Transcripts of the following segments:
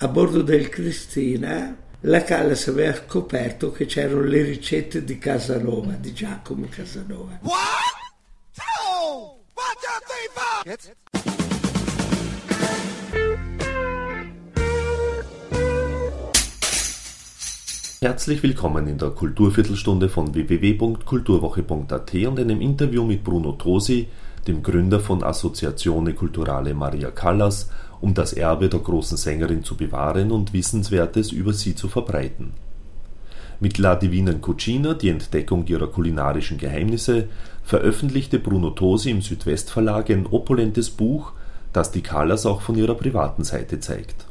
A bordo del Cristina la Callas aveva scoperto che c'erano le ricette di Casanova, di Giacomo Casanova. What? Two! One, two, three? Herzlich willkommen in der Kulturviertelstunde von www.kulturwoche.at und einem Interview mit Bruno Tosi, dem Gründer von Associazione Culturale Maria Callas, um das Erbe der großen Sängerin zu bewahren und Wissenswertes über sie zu verbreiten. Mit La Divina Cucina, die Entdeckung ihrer kulinarischen Geheimnisse, veröffentlichte Bruno Tosi im Südwestverlag ein opulentes Buch, das die Callas auch von ihrer privaten Seite zeigt.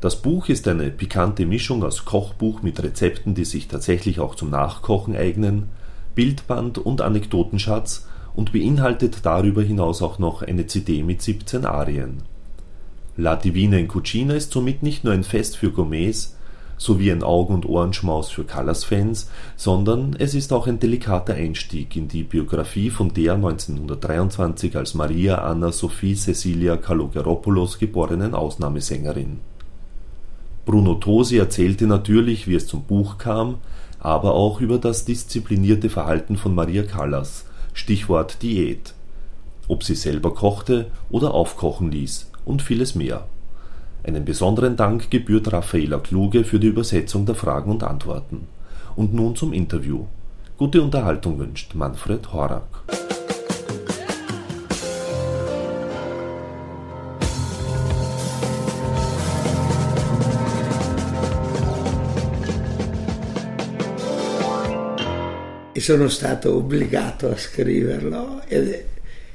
Das Buch ist eine pikante Mischung aus Kochbuch mit Rezepten, die sich tatsächlich auch zum Nachkochen eignen, Bildband und Anekdotenschatz und beinhaltet darüber hinaus auch noch eine CD mit 17 Arien. La Divina in Cucina ist somit nicht nur ein Fest für Gourmets sowie ein Augen und Ohrenschmaus für Callas-Fans, sondern es ist auch ein delikater Einstieg in die Biografie von der 1923 als Maria Anna Sophie Cecilia Kalogeropoulos geborenen Ausnahmesängerin. Bruno Tosi erzählte natürlich, wie es zum Buch kam, aber auch über das disziplinierte Verhalten von Maria Callas Stichwort Diät, ob sie selber kochte oder aufkochen ließ und vieles mehr. Einen besonderen Dank gebührt Raffaela Kluge für die Übersetzung der Fragen und Antworten. Und nun zum Interview. Gute Unterhaltung wünscht Manfred Horak. Sono stato obbligato a scriverlo ed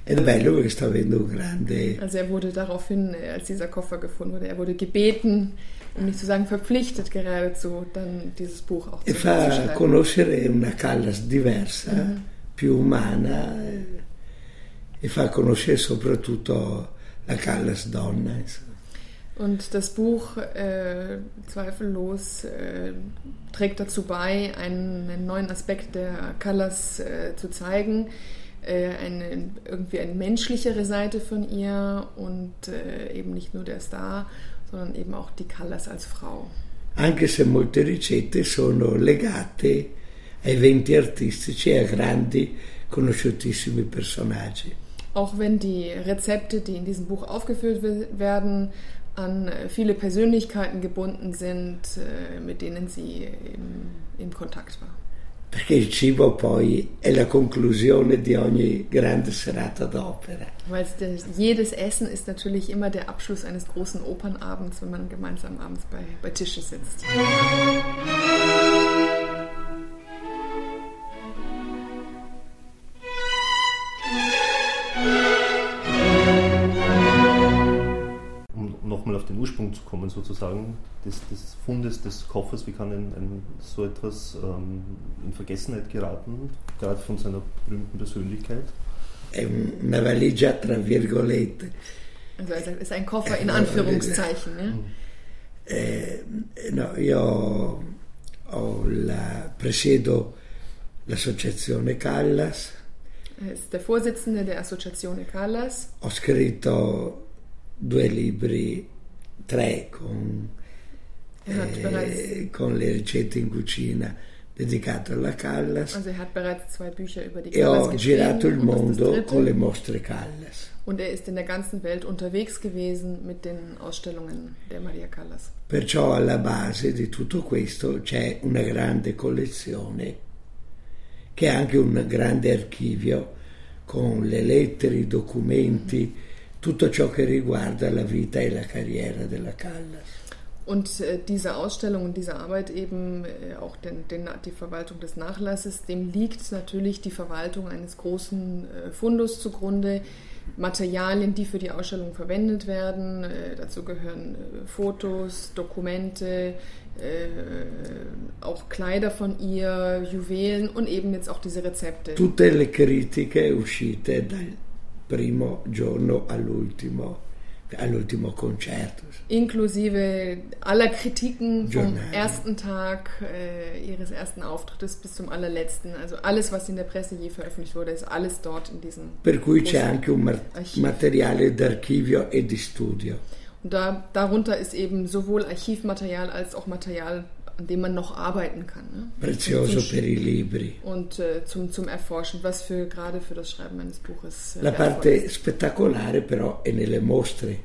è bello perché sta avendo un grande... Also er wurde daraufhin, als dieser Koffer gefunden wurde, er wurde gebeten, um nicht zu sagen verpflichtet geradezu, dann dieses Buch auch E zu, fa conoscere una Callas diversa, Mhm. più umana eh, e fa conoscere soprattutto la Callas donna. insomma. Und das Buch äh, zweifellos äh, trägt dazu bei, einen, einen neuen Aspekt der Callas äh, zu zeigen, äh, eine, irgendwie eine menschlichere Seite von ihr und äh, eben nicht nur der Star, sondern eben auch die Callas als Frau. Anche se molte ricette sono legate a eventi artistici e a grandi conosciutissimi personaggi. Auch wenn die Rezepte, die in diesem Buch aufgeführt we- werden, an äh, viele Persönlichkeiten gebunden sind, äh, mit denen sie im, in Kontakt war. Perché il cibo poi è la conclusione di ogni grande serata d'opera. Weil der, jedes Essen ist natürlich immer der Abschluss eines großen Opernabends, wenn man gemeinsam abends bei, bei Tische sitzt. Den Ursprung zu kommen, sozusagen, des, des Fundes des Koffers, wie kann ein, ein so etwas ähm, in Vergessenheit geraten, gerade von seiner berühmten Persönlichkeit? È una valigia tra virgolette. Also er sagt, es ist ein Koffer in Anführungszeichen. Ne? Eh, no, io ho la- presiedo l'associazione Callas, Er ist der Vorsitzende der Associazione Callas. ho scritto due libri, tre con, eh, con le ricette in cucina dedicate alla Callas also e ho girato il mondo con le mostre Callas. Und er ist in der ganzen Welt unterwegs gewesen mit den Ausstellungen der Maria Callas. Perciò alla base di tutto questo c'è una grande collezione che è anche un grande archivio con le lettere, i documenti, tutto ciò che riguarda la vita e la carriera della Callas. Und äh, diese Ausstellung und diese Arbeit eben, äh, auch den, den, die Verwaltung des Nachlasses, dem liegt natürlich die Verwaltung eines großen äh, Fundus zugrunde. Materialien, die für die Ausstellung verwendet werden. Dazu gehören Fotos, Dokumente, auch Kleider von ihr, Juwelen und eben jetzt auch diese Rezepte. Tutte le critiche uscite dal primo giorno all'ultimo, all'ultimo concerto. Inklusive aller Kritiken vom ersten Tag äh, ihres ersten Auftrittes bis zum allerletzten. Also alles, was in der Presse je veröffentlicht wurde, ist alles dort in diesem. Per cui c'è anche un mar- materiale d'archivio e di studio. Und da, darunter ist eben sowohl Archivmaterial als auch Material, an dem man noch arbeiten kann. Ne? Prezioso per i libri. Und äh, zum, zum Erforschen, was für gerade für das Schreiben eines Buches äh, La parte spettacolare però è nelle mostre.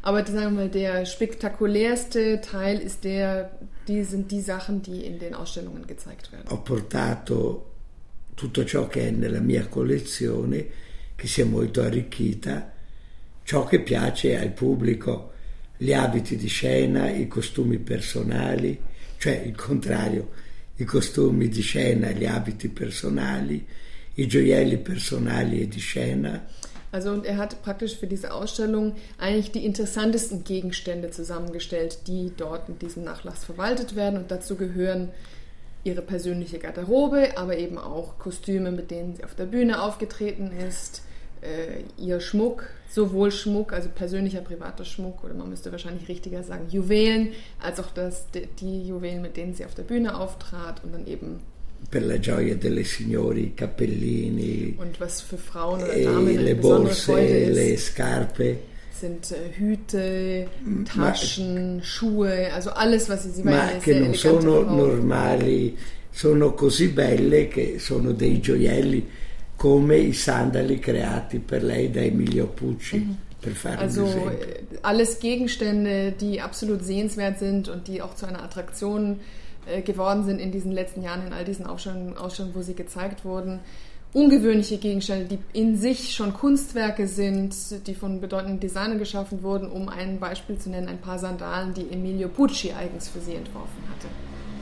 Aber sagen wir mal, der spektakulärste Teil ist der, die sind die Sachen, die in den Ausstellungen gezeigt werden. Ho portato tutto ciò che è nella mia collezione, che si è molto arricchita, ciò che piace al pubblico, gli abiti di scena, i costumi personali, cioè il contrario, i costumi di scena, gli abiti personali, i gioielli personali e di scena. Also und er hat praktisch für diese Ausstellung eigentlich die interessantesten Gegenstände zusammengestellt, die dort in diesem Nachlass verwaltet werden. Und dazu gehören ihre persönliche Garderobe, aber eben auch Kostüme, mit denen sie auf der Bühne aufgetreten ist, äh, ihr Schmuck, sowohl Schmuck, also persönlicher privater Schmuck, oder man müsste wahrscheinlich richtiger sagen Juwelen, als auch das, die Juwelen, mit denen sie auf der Bühne auftrat und dann eben per la gioia delle signore, i cappellini, und was für Frauen oder e Damen eine le borse, le scarpe. sind äh, Hüte, Taschen, Schuhe, also alles, was sie, sie ma che non sono normali, sono così belle che sono dei gioielli come i sandali creati per lei da Emilio Pucci, per fare Also äh, alles Gegenstände, die absolut sehenswert sind und die auch zu einer Attraktion äh, geworden sind in diesen letzten Jahren, in all diesen Ausstellungen, Ausstellungen wo sie gezeigt wurden. Ungewöhnliche Gegenstände, die in sich schon Kunstwerke sind, die von bedeutenden Designern geschaffen wurden, um ein Beispiel zu nennen, ein paar Sandalen, die Emilio Pucci eigens für sie entworfen hatte.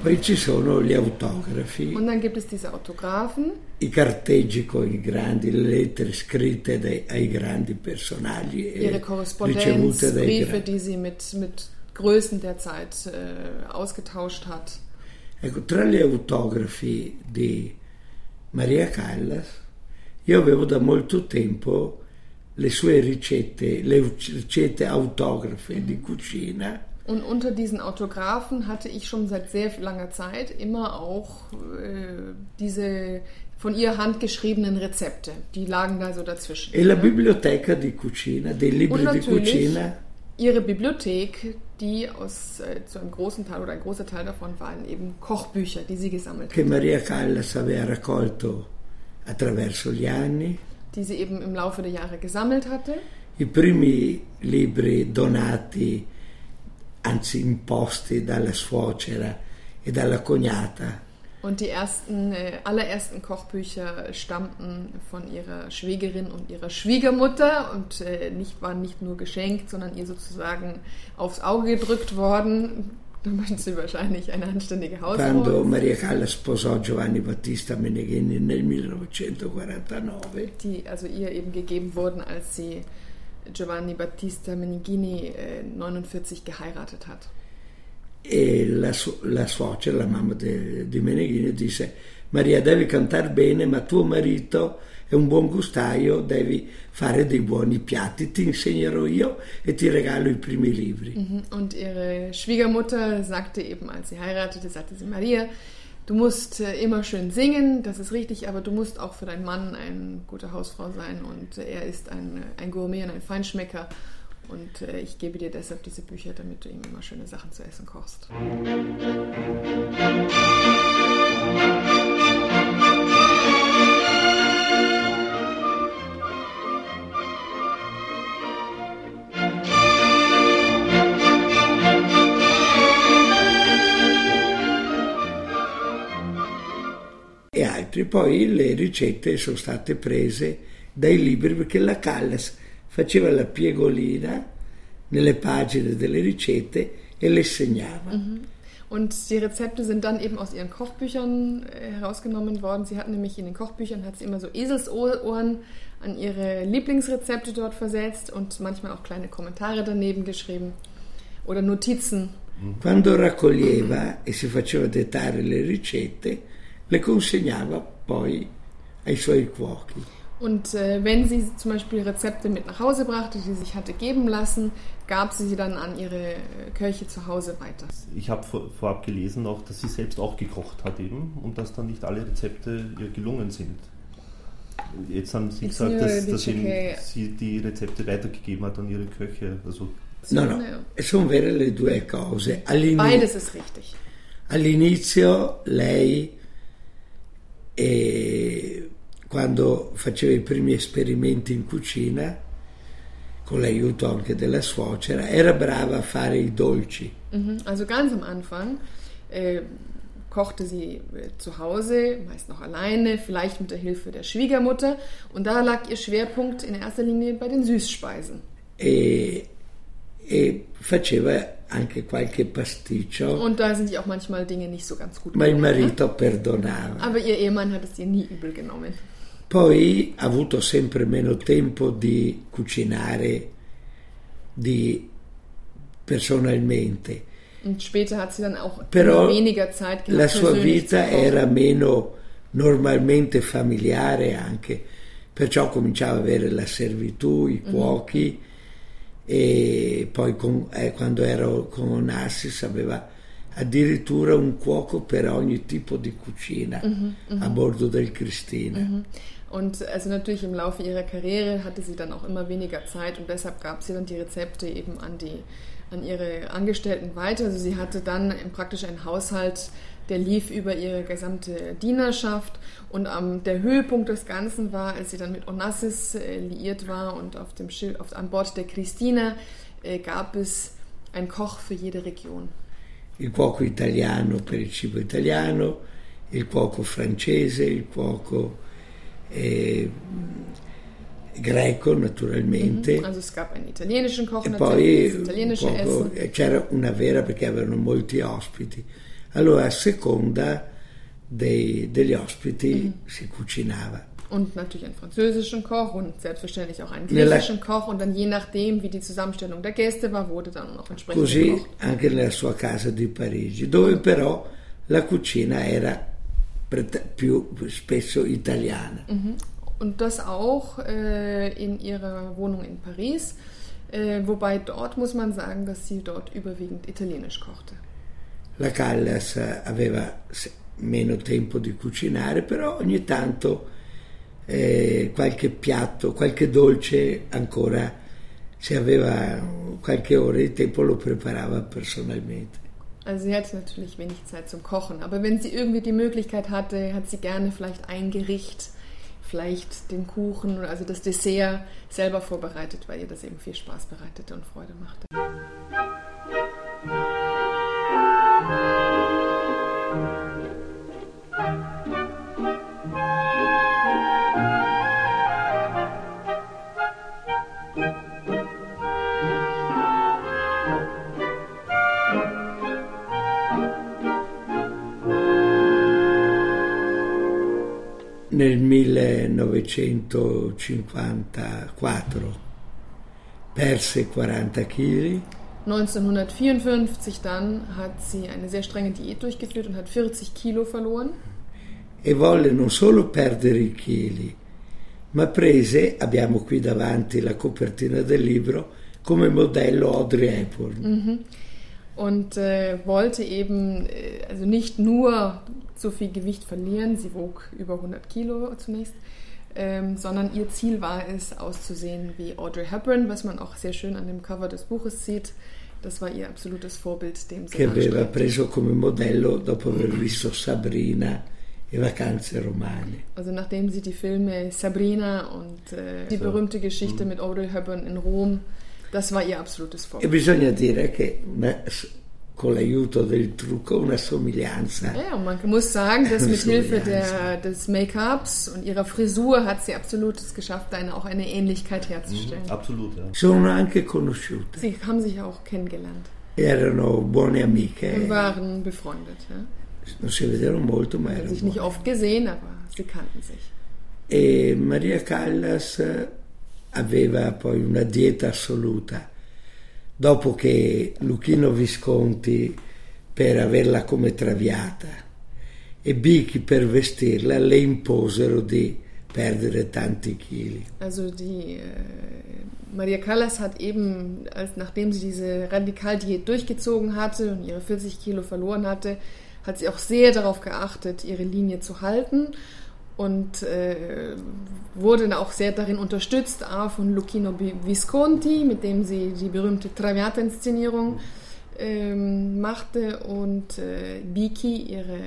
Poi ci sono gli autografi, Und dann gibt es diese Autographen, i carteggi con i grandi, le lettere scritte dai- ai grandi personaggi ihre Korrespondenz, Briefe, die sie mit, mit Größen der Zeit äh, ausgetauscht hat. Ecco, tra gli autografi di Maria Callas, io avevo da molto tempo le sue ricette, le ricette autografe di cucina, Und unter diesen Autographen hatte ich schon seit sehr langer Zeit immer auch äh, diese von ihr handgeschriebenen Rezepte. Die lagen da so dazwischen. e la ne? biblioteca di cucina, dei libri di cucina ihre Bibliothek, die aus äh, zu einem großen Teil oder ein großer Teil davon waren eben Kochbücher, die sie gesammelt che hat, Maria Callas aveva raccolto attraverso gli anni, die sie eben im Laufe der Jahre gesammelt hatte. i primi libri donati, anzi imposti dalla suocera e dalla cognata Und die ersten, äh, allerersten Kochbücher stammten von ihrer Schwägerin und ihrer Schwiegermutter und äh, nicht, waren nicht nur geschenkt, sondern ihr sozusagen aufs Auge gedrückt worden. Da möchten sie wahrscheinlich eine anständige Quando Hausfrau. Maria Callas sposò Giovanni Battista Meneghini nel 1949, Die also ihr eben gegeben wurden, als sie Giovanni Battista Meneghini äh, 49 geheiratet hat. e la, la suocera, la mamma di Meneghini, disse Maria devi cantare bene, ma tuo marito è un buon gustaio, devi fare dei buoni piatti, ti insegnerò io e ti regalo i primi libri. Mhm. Und ihre Schwiegermutter sagte eben, als sie heiratete, sagte sie, Maria, du musst äh, immer schön singen, das ist richtig, aber du musst auch für deinen Mann eine gute Hausfrau sein und äh, er ist ein, ein Gourmet und ein Feinschmecker. Und äh, ich gebe dir deshalb diese Bücher, damit du ihm immer schöne Sachen zu essen kochst. E altri. Poi le ricette sono state prese dai libri perché la Callas faceva la piegolina nelle pagine delle ricette e le segnava. Und die Rezepte sind dann eben aus ihren Kochbüchern äh, herausgenommen worden. Sie hat nämlich in den Kochbüchern hat sie immer so Eselsohren an ihre Lieblingsrezepte dort versetzt und manchmal auch kleine Kommentare daneben geschrieben oder Notizen. Quando raccoglieva e si faceva dettare le ricette, le consegnava poi ai suoi cuochi. Und äh, wenn sie zum Beispiel Rezepte mit nach Hause brachte, die sie sich hatte geben lassen, gab sie sie dann an ihre äh, Köche zu Hause weiter. Ich habe vor, vorab gelesen auch, dass sie selbst auch gekocht hat eben und dass dann nicht alle Rezepte ihr gelungen sind. Jetzt haben Sie It's gesagt, dass, dass sie die Rezepte weitergegeben hat an ihre Köche. Also. No, no, sono vere le due cose. All'ini- Beides ist richtig. All'inizio lei, eh, quando faceva i primi esperimenti in cucina, con l'aiuto anche della suocera, era brava a fare i dolci. Mhm. Also ganz am Anfang äh, kochte sie äh, zu Hause, meist noch alleine, vielleicht mit der Hilfe der Schwiegermutter. Und da lag ihr Schwerpunkt in erster Linie bei den Süßspeisen. E, e faceva anche qualche pasticcio, Und da sind auch manchmal Dinge nicht so ganz gut ma il marito perdonava. Aber ihr Ehemann hat es ihr nie übel genommen. Poi ha avuto sempre meno tempo di cucinare di personalmente. Und später hat sie dann auch Però weniger Zeit gehabt, la sua vita era meno normalmente familiare anche, perciò cominciava a avere la servitù, i cuochi e poi con- eh, quando ero con Onassis aveva addirittura un cuoco per ogni tipo di cucina a bordo del Cristina. Und also natürlich im Laufe ihrer Karriere hatte sie dann auch immer weniger Zeit und deshalb gab sie dann die Rezepte eben an die an ihre Angestellten weiter. Also sie hatte dann praktisch einen Haushalt, der lief über ihre gesamte Dienerschaft und am der Höhepunkt des Ganzen war, als sie dann mit Onassis äh, liiert war und auf dem Schiff, auf, an Bord der Christina äh, gab es einen Koch für jede Region. Il cuoco italiano per il cibo italiano, il cuoco francese, il cuoco eh, greco naturalmente. Also es gab einen italienischen Koch E natürlich, poi das un italienische poco- Essen. eh, c'era una vera perché avevano molti ospiti. Allora a seconda dei- degli ospiti si cucinava. Und natürlich einen französischen Koch und selbstverständlich auch einen griechischen Koch. Und dann je nachdem, wie die Zusammenstellung der Gäste war, wurde dann noch entsprechend Così gekocht. anche nella sua casa di Parigi, dove però la cucina era più spesso italiana. Und das auch äh, in ihrer Wohnung in Paris. Äh, wobei dort muss man sagen, dass sie dort überwiegend italienisch kochte. La Callas aveva meno tempo di cucinare, però ogni tanto eh, qualche piatto, qualche dolce ancora, se aveva qualche ora di tempo lo preparava personalmente. Also sie hatte natürlich wenig Zeit zum Kochen, aber wenn sie irgendwie die Möglichkeit hatte, hat sie gerne vielleicht ein Gericht, vielleicht den Kuchen, also das Dessert selber vorbereitet, weil ihr das eben viel Spaß bereitete und Freude machte. Nel 1954 perse 40 kg 1954 dann hat sie eine sehr strenge Diät durchgeführt und hat 40 Kilo verloren. e volle non solo perdere i chili, ma prese, abbiamo qui davanti la copertina del libro, come modello Audrey Hepburn. und äh, wollte eben äh, also nicht nur so viel Gewicht verlieren, sie wog über 100 Kilo zunächst, ähm, sondern ihr Ziel war es, auszusehen wie Audrey Hepburn, was man auch sehr schön an dem Cover des Buches sieht. Das war ihr absolutes Vorbild, dem sie che aveva preso come modello dopo aver visto Sabrina e Vacanze Romane. Also nachdem sie die Filme Sabrina und äh, die berühmte Geschichte mit Audrey Hepburn in Rom, das war ihr absolutes E Vorbild. bisogna dire che con l'aiuto del trucco una somiglianza Ja, und man muss sagen, dass mit Hilfe der, des Make-ups und ihrer Frisur hat sie absolut es geschafft, eine, auch eine Ähnlichkeit herzustellen. Absolut, ja. sono anche conosciute. Sie haben sich auch kennengelernt Erano buone und amiche, waren befreundet. Ja? non si vedevano molto, ma Sie haben erano sich nicht oft gesehen, aber sie kannten sich. E Maria Callas aveva poi una dieta assoluta. Dopo che Luchino Visconti, per averla come traviata, e Bichi per vestirla, le imposero di perdere tanti chili. Also die äh, Maria Callas hat eben, als, nachdem sie diese Radikaldiät durchgezogen hatte und ihre 40 Kilo verloren hatte, hat sie auch sehr darauf geachtet, ihre Linie zu halten. Und äh, wurde auch sehr darin unterstützt, A, von Lucchino Visconti, mit dem sie die berühmte Traviata-Inszenierung ähm, machte und äh, Biki, ihre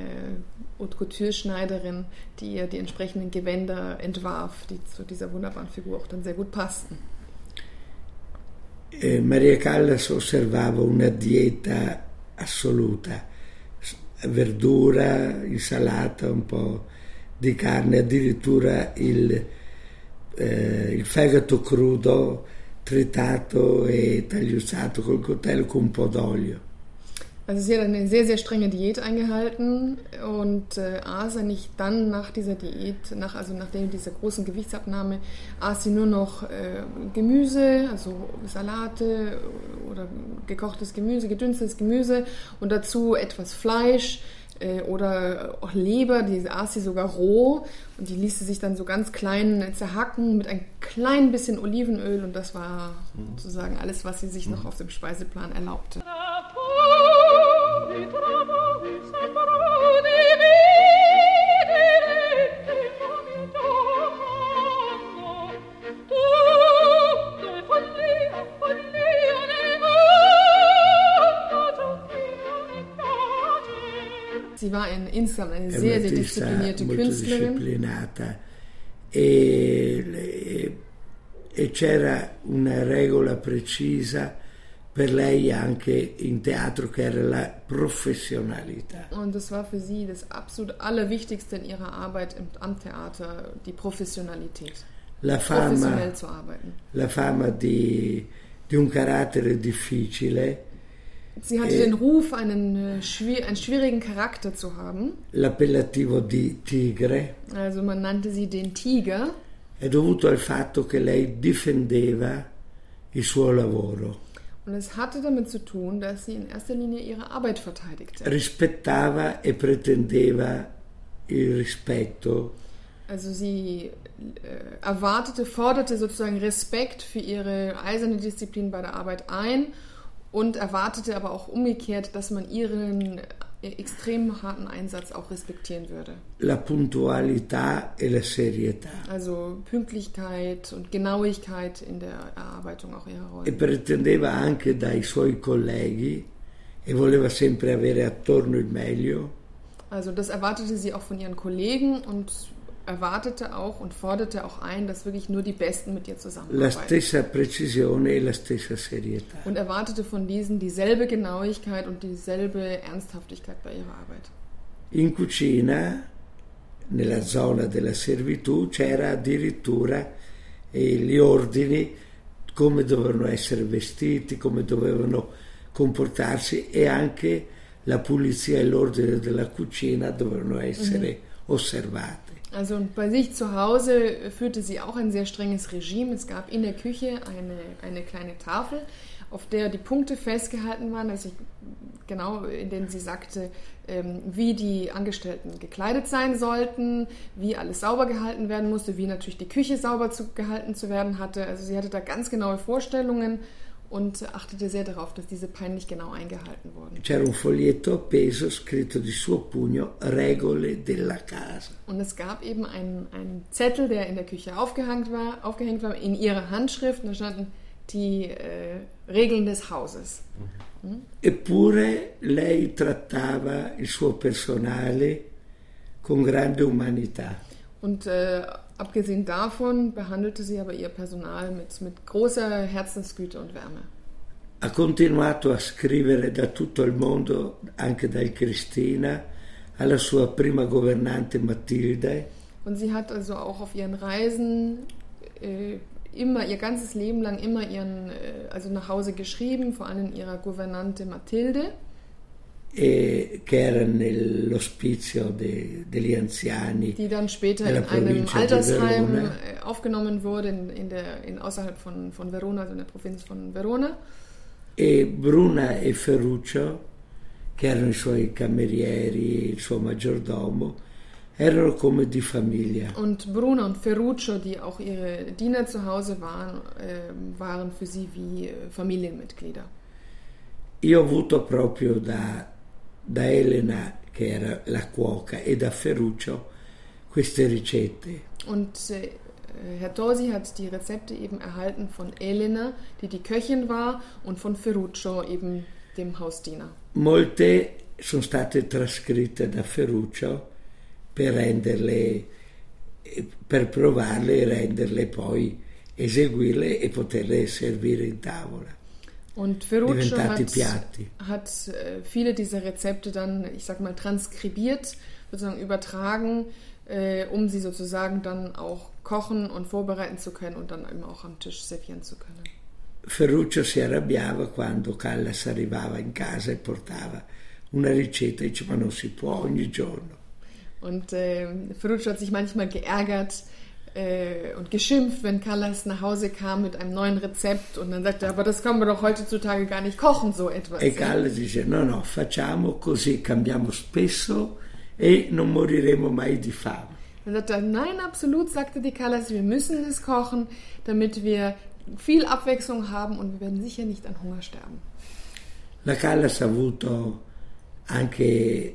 Haute Couture-Schneiderin, die ihr die entsprechenden Gewänder entwarf, die zu dieser wunderbaren Figur auch dann sehr gut passten. Eh, Maria Callas osservava una dieta assoluta, verdura, insalata, un po' di carne, addirittura il, eh, il fegato crudo tritato e tagliuzzato col coltello con un po' d'olio. Also sie hat eine sehr, sehr strenge Diät eingehalten und äh, aß nicht dann nach dieser Diät, nach, also nachdem dieser großen Gewichtsabnahme, aß sie nur noch äh, Gemüse, also Salate oder gekochtes Gemüse, gedünstetes Gemüse und dazu etwas Fleisch äh, oder auch Leber, die aß sie sogar roh und die ließ sie sich dann so ganz klein zerhacken mit ein klein bisschen Olivenöl und das war sozusagen alles, was sie sich noch auf dem Speiseplan erlaubte. Sie war in insgesamt eine sehr, sehr disziplinierte Künstlerin. E, e c'era una regola precisa per lei anche in teatro che era la professionalità. Und das war für sie das absolut Allerwichtigste in ihrer Arbeit am Theater, die Professionalität. La fama, Professionell zu arbeiten. La fama di, di un carattere difficile. Sie hatte e den Ruf, einen, äh, einen schwierigen Charakter zu haben. L'appellativo di tigre. Also man nannte sie den Tiger. È dovuto al fatto che lei difendeva il suo lavoro. Und es hatte damit zu tun, dass sie in erster Linie ihre Arbeit verteidigte. Rispettava e pretendeva il rispetto. Also sie äh, erwartete, forderte sozusagen Respekt für ihre eiserne Disziplin bei der Arbeit ein und erwartete aber auch umgekehrt, dass man ihren extrem harten Einsatz auch respektieren würde. La puntualità e la serietà. Also Pünktlichkeit und Genauigkeit in der Erarbeitung auch ihrer Rollen. E pretendeva anche dai suoi colleghi e voleva sempre avere attorno il meglio. Also das erwartete sie auch von ihren Kollegen und erwartete auch und forderte auch ein, dass wirklich nur die Besten mit ihr zusammenarbeiten. La e la serietà. Und erwartete von diesen dieselbe Genauigkeit und dieselbe Ernsthaftigkeit bei ihrer Arbeit. In cucina, nella zona della servitù, c'era addirittura eh, gli ordini come dovevano essere vestiti, come dovevano comportarsi e anche la pulizia e l'ordine della cucina dovevano essere mm-hmm. osservati. Also bei sich zu Hause führte sie auch ein sehr strenges Regime. Es gab in der Küche eine, eine kleine Tafel, auf der die Punkte festgehalten waren, also genau in denen sie sagte, ähm, wie die Angestellten gekleidet sein sollten, wie alles sauber gehalten werden musste, wie natürlich die Küche sauber zu, gehalten zu werden hatte. Also sie hatte da ganz genaue Vorstellungen und achtete sehr darauf, dass diese peinlich genau eingehalten wurden. C'era un foglietto appeso scritto di suo pugno Regole della casa. Und es gab eben einen, einen Zettel, der in der Küche aufgehängt war, aufgehängt war in ihrer Handschrift. Und da standen die äh, Regeln des Hauses. Mhm. Eppure lei trattava il suo personale con grande umanità. Und äh, Abgesehen davon behandelte sie aber ihr Personal mit, mit großer Herzensgüte und Wärme. Ha continuato a scrivere da tutto il mondo, anche dal Cristina, alla sua prima governante Matilde. Und sie hat also auch auf ihren Reisen äh, immer ihr ganzes Leben lang immer ihren, äh, also nach Hause geschrieben, vor allem ihrer Gouvernante Mathilde e, che era nell'ospizio de, degli anziani. Die dann später in einem Altersheim äh, aufgenommen wurde, in, in der, in, außerhalb von, von Verona, also in der Provinz von Verona. E Bruna e Ferruccio, che erano i suoi camerieri, il suo maggiordomo, erano come di famiglia. Und Bruna und Ferruccio, die auch ihre Diener zu Hause waren, äh, waren für sie wie äh, Familienmitglieder. Io ho avuto proprio da da Elena, che era la cuoca, e da Ferruccio queste ricette. Und äh, Herr Tosi hat die Rezepte eben erhalten von Elena, die die Köchin war, und von Ferruccio, eben dem Hausdiener. Molte sono state trascritte da Ferruccio per renderle, per provarle e renderle poi eseguirle e poterle servire in tavola. Und Ferruccio hat, hat äh, viele dieser Rezepte dann, ich sag mal, transkribiert, sozusagen übertragen, äh, um sie sozusagen dann auch kochen und vorbereiten zu können und dann eben auch am Tisch servieren zu können. Ferruccio si arrabbiava quando Callas arrivava in casa e portava una ricetta e dice ma non si può ogni giorno. Und äh, Ferruccio hat sich manchmal geärgert äh, und geschimpft, wenn Callas nach Hause kam mit einem neuen Rezept und dann sagte er, aber das können wir doch heutzutage gar nicht kochen, so etwas. E Callas dice no no facciamo così, cambiamo spesso e non moriremo mai di fame. Dann sagt er, nein, absolut, sagte die Callas, wir müssen es kochen, damit wir viel Abwechslung haben und wir werden sicher nicht an Hunger sterben. La Callas ha avuto anche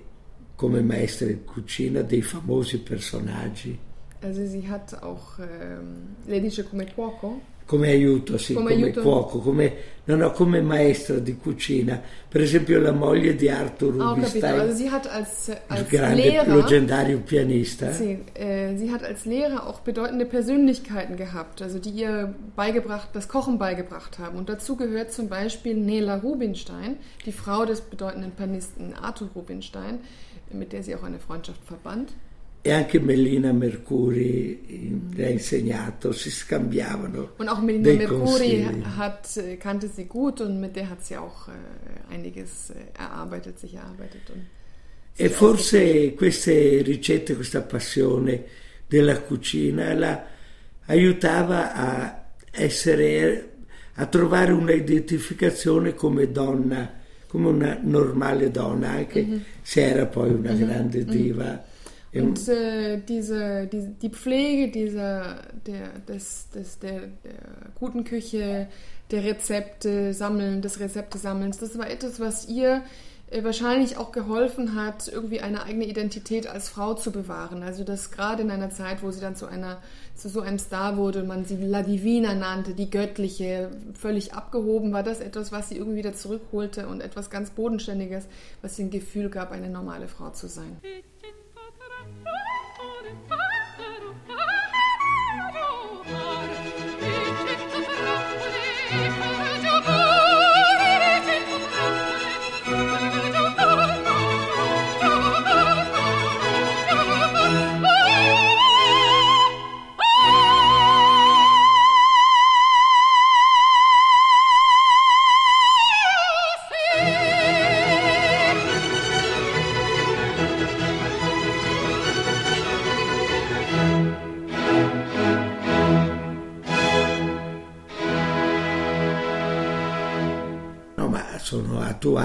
come maestra di cucina dei famosi personaggi, Also sie hat auch, ähm, lei dice come cuoco, come aiuto, sì, Come come, aiuto. cuoco, come, no, no, come maestra di cucina. Per esempio la moglie di Arthur Ah, ho capito. Rubinstein, Also sie hat als, il als grande Lehrer, leggendario pianista. sie, äh, sie hat als Lehrer auch bedeutende Persönlichkeiten gehabt, also die ihr beigebracht, das Kochen beigebracht haben. Und dazu gehört zum Beispiel Nela Rubinstein, die Frau des bedeutenden Pianisten Arthur Rubinstein, mit der sie auch eine Freundschaft verband. E anche Mellina Mercuri eh, le ha insegnato, si scambiavano Und auch Melina dei Mercuri hat, äh, kannte sie gut und mit der hat sie auch äh, einiges äh, erarbeitet, sich erarbeitet. E forse queste ricette, questa passione della cucina la aiutava a essere, a trovare una identificazione come donna, come una normale donna, anche se era poi una grande diva. Un- Und äh, diese, die, die Pflege dieser, der, des, des, der, der guten Küche, der Rezepte sammeln, des Rezeptesammelns, das war etwas, was ihr äh, wahrscheinlich auch geholfen hat, irgendwie eine eigene Identität als Frau zu bewahren. Also das gerade in einer Zeit, wo sie dann zu einer zu so einem Star wurde und man sie La Divina nannte, die göttliche, völlig abgehoben, war das etwas, was sie irgendwie wieder zurückholte und etwas ganz Bodenständiges, was ihr ein Gefühl gab, eine normale Frau zu sein. goodbye.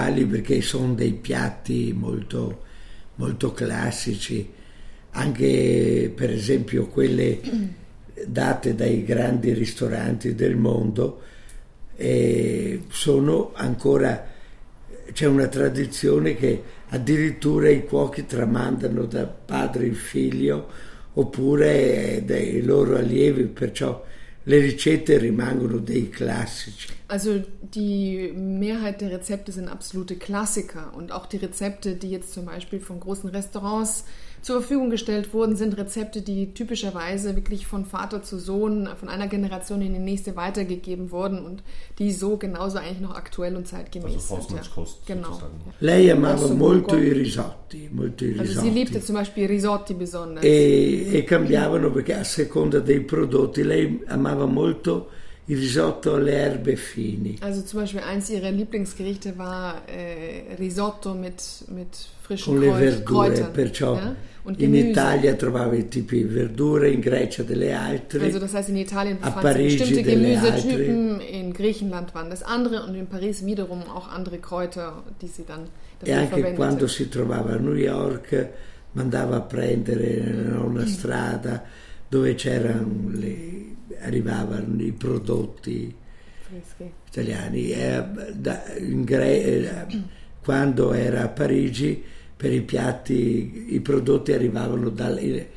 Attuali perché sono dei piatti molto, molto classici, anche per esempio quelle date dai grandi ristoranti del mondo, eh, sono ancora, c'è una tradizione che addirittura i cuochi tramandano da padre in figlio oppure dai loro allievi, perciò le ricette rimangono dei classici. Also die Mehrheit der Rezepte sind absolute Klassiker und auch die Rezepte, die jetzt zum Beispiel von großen Restaurants zur Verfügung gestellt wurden, sind Rezepte, die typischerweise wirklich von Vater zu Sohn, von einer Generation in die nächste weitergegeben wurden und die so genauso eigentlich noch aktuell und zeitgemäß Also sind. Hausmannskost Genau. sozusagen. Lei amava Grosso molto i risotti, molto i Also risotti. sie liebte zum Beispiel Risotti besonders. e, e cambiavano perché a seconda dei prodotti lei amava molto il risotto alle erbe fini. Also zum Beispiel eins ihrer Lieblingsgerichte war äh, Risotto mit, mit frischen con le Kräut- verdure, Kräutern. perciò ja? Und in Gemüse. Italia trova i tipi di verdure, in Grecia delle altre. Also das heißt, in Italien sich Parigi bestimmte Gemüsetypen, in Griechenland waren das andere und in Paris wiederum auch andere Kräuter, die sie dann e dafür anche verwendete. quando si trovava a New York mandava a prendere no, una strada dove c'erano le, arrivavano i prodotti Freschi. italiani. E, da- in Gre- eh, quando era a Parigi per i piatti i prodotti arrivavano dalle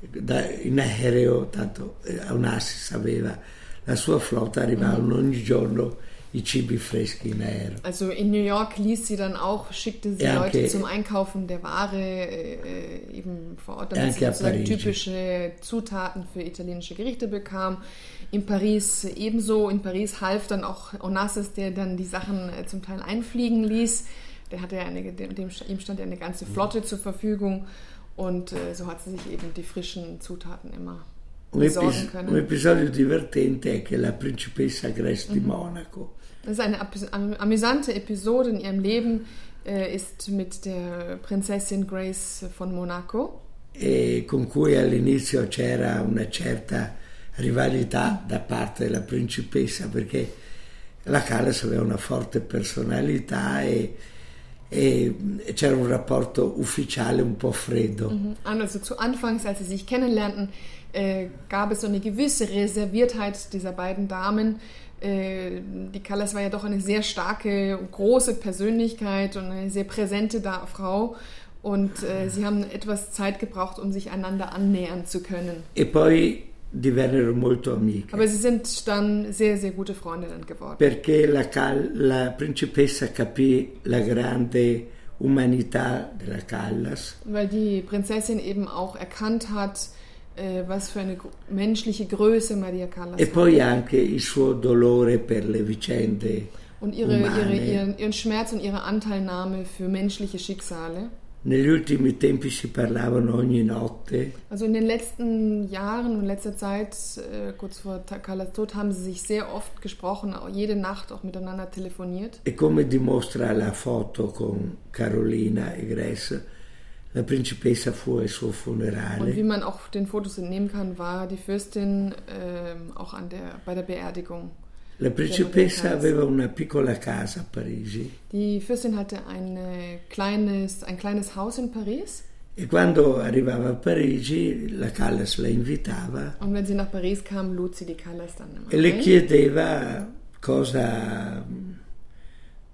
da, in aereo, tanto eh, Onassis aveva la sua flotta, arrivavano ogni giorno i cibi freschi in aereo. Also in New York ließ sie dann auch, schickte sie E Leute anche- zum Einkaufen der Ware äh, eben vor Ort, E damit sie sozusagen typische Zutaten für italienische Gerichte bekam. In Paris ebenso. In Paris half dann auch Onassis, der dann die Sachen äh, zum Teil einfliegen ließ. Der hatte ja eine, dem, ihm stand ja eine ganze Flotte zur Verfügung. Und äh, so hat sie sich eben die frischen Zutaten immer besorgen epis- un können. episodio divertente è che la principessa Grace di Monaco Das ist eine amüsante Episode in ihrem Leben, äh, ist mit der Prinzessin Grace von Monaco. e con cui all'inizio c'era una certa rivalità da parte della principessa perché la Callas aveva una forte personalità e, e c'era un rapporto ufficiale un po' freddo. Mhm. Also zu Anfangs, als sie sich kennenlernten, äh, gab es so eine gewisse Reserviertheit dieser beiden Damen. Äh, die Callas war ja doch eine sehr starke, große Persönlichkeit und eine sehr präsente da Frau. Und äh, sie haben etwas Zeit gebraucht, um sich einander annähern zu können. E poi divennero molto amiche. Aber sie sind dann sehr, sehr gute Freundinnen geworden. perché la, la principessa capì la grande umanità della Callas Weil die Prinzessin eben auch erkannt hat, äh, was für eine menschliche Größe Maria Callas e poi anche il suo dolore per le vicende Und ihre, ihre, ihren, ihren Schmerz und ihre Anteilnahme für menschliche Schicksale. Negli ultimi tempi si parlavano ogni notte Also in den letzten Jahren und letzter Zeit, äh, kurz vor Callas Tod, haben sie sich sehr oft gesprochen, auch jede Nacht auch miteinander telefoniert. e come dimostra la foto con Carolina e Grace, la principessa fu al suo Und wie funerale man auch den Fotos entnehmen kann, war die Fürstin ähm, auch an der, bei der Beerdigung. La principessa aveva una piccola casa a Parigi Die Fürstin hatte ein äh, kleines, ein kleines Haus in Paris. e quando arrivava a Parigi la Callas la invitava Und wenn sie nach Paris kam, lud sie die Callas dann immer e le chiedeva cosa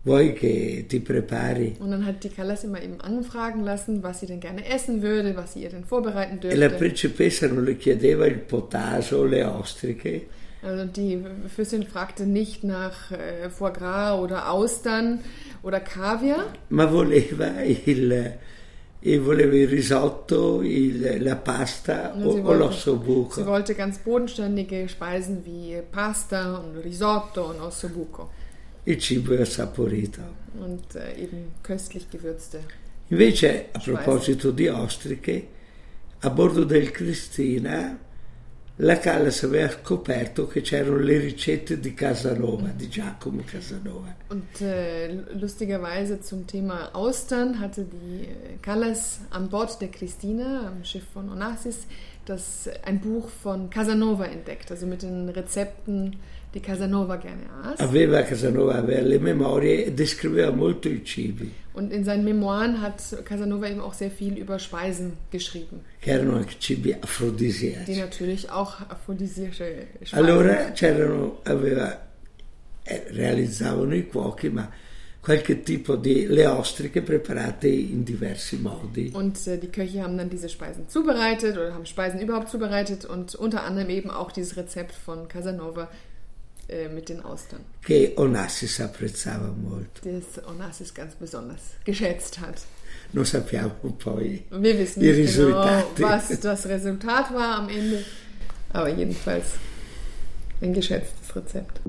vuoi che ti prepari. Und dann hat die Callas immer eben anfragen lassen, was sie denn gerne essen würde, was sie ihr denn vorbereiten E la dürfte. principessa non le chiedeva il potato o le ostriche, Also die Fürstin fragte nicht nach äh, Foie Gras oder Austern oder Kaviar, ma voleva il, voleva il risotto, il- la pasta o, Sie l'osso sie buco. wollte ganz bodenständige Speisen wie Pasta und Risotto und Ossobuco Il cibo era saporito. und äh, eben köstlich gewürzte. Invece, a proposito di ostriche, a bordo del Cristina, la Callas aveva scoperto che c'erano le ricette di Casanova, di Giacomo Casanova. Und äh, lustigerweise zum Thema Austern hatte die äh, Callas an Bord der Christina, am Schiff von Onassis, das ein Buch von Casanova entdeckt, also mit den Rezepten, die Casanova gerne aß. Aveva Casanova aveva le memorie e descriveva molto i cibi, Und in seinen Memoiren hat Casanova eben auch sehr viel über Speisen geschrieben, che erano anche cibi die afrodisiaci. natürlich auch aphrodisiasche Speisen Allora c'erano, aveva, eh, realizzavano i cuochi, ma qualche tipo di le ostriche preparate in diversi modi. Und äh, die Köche haben dann diese Speisen zubereitet oder haben Speisen überhaupt zubereitet und unter anderem eben auch dieses Rezept von Casanova äh, mit den Austern, che Onassis apprezzava molto. das Onassis ganz besonders geschätzt hat. Non sappiamo poi Wir wissen nicht genau, risultati. was das Resultat war am Ende, aber jedenfalls ein geschätztes Rezept.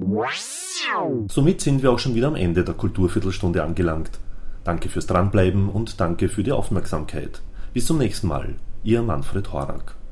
Somit sind wir auch schon wieder am Ende der Kulturviertelstunde angelangt. Danke fürs Dranbleiben und danke für die Aufmerksamkeit. Bis zum nächsten Mal. Ihr Manfred Horak.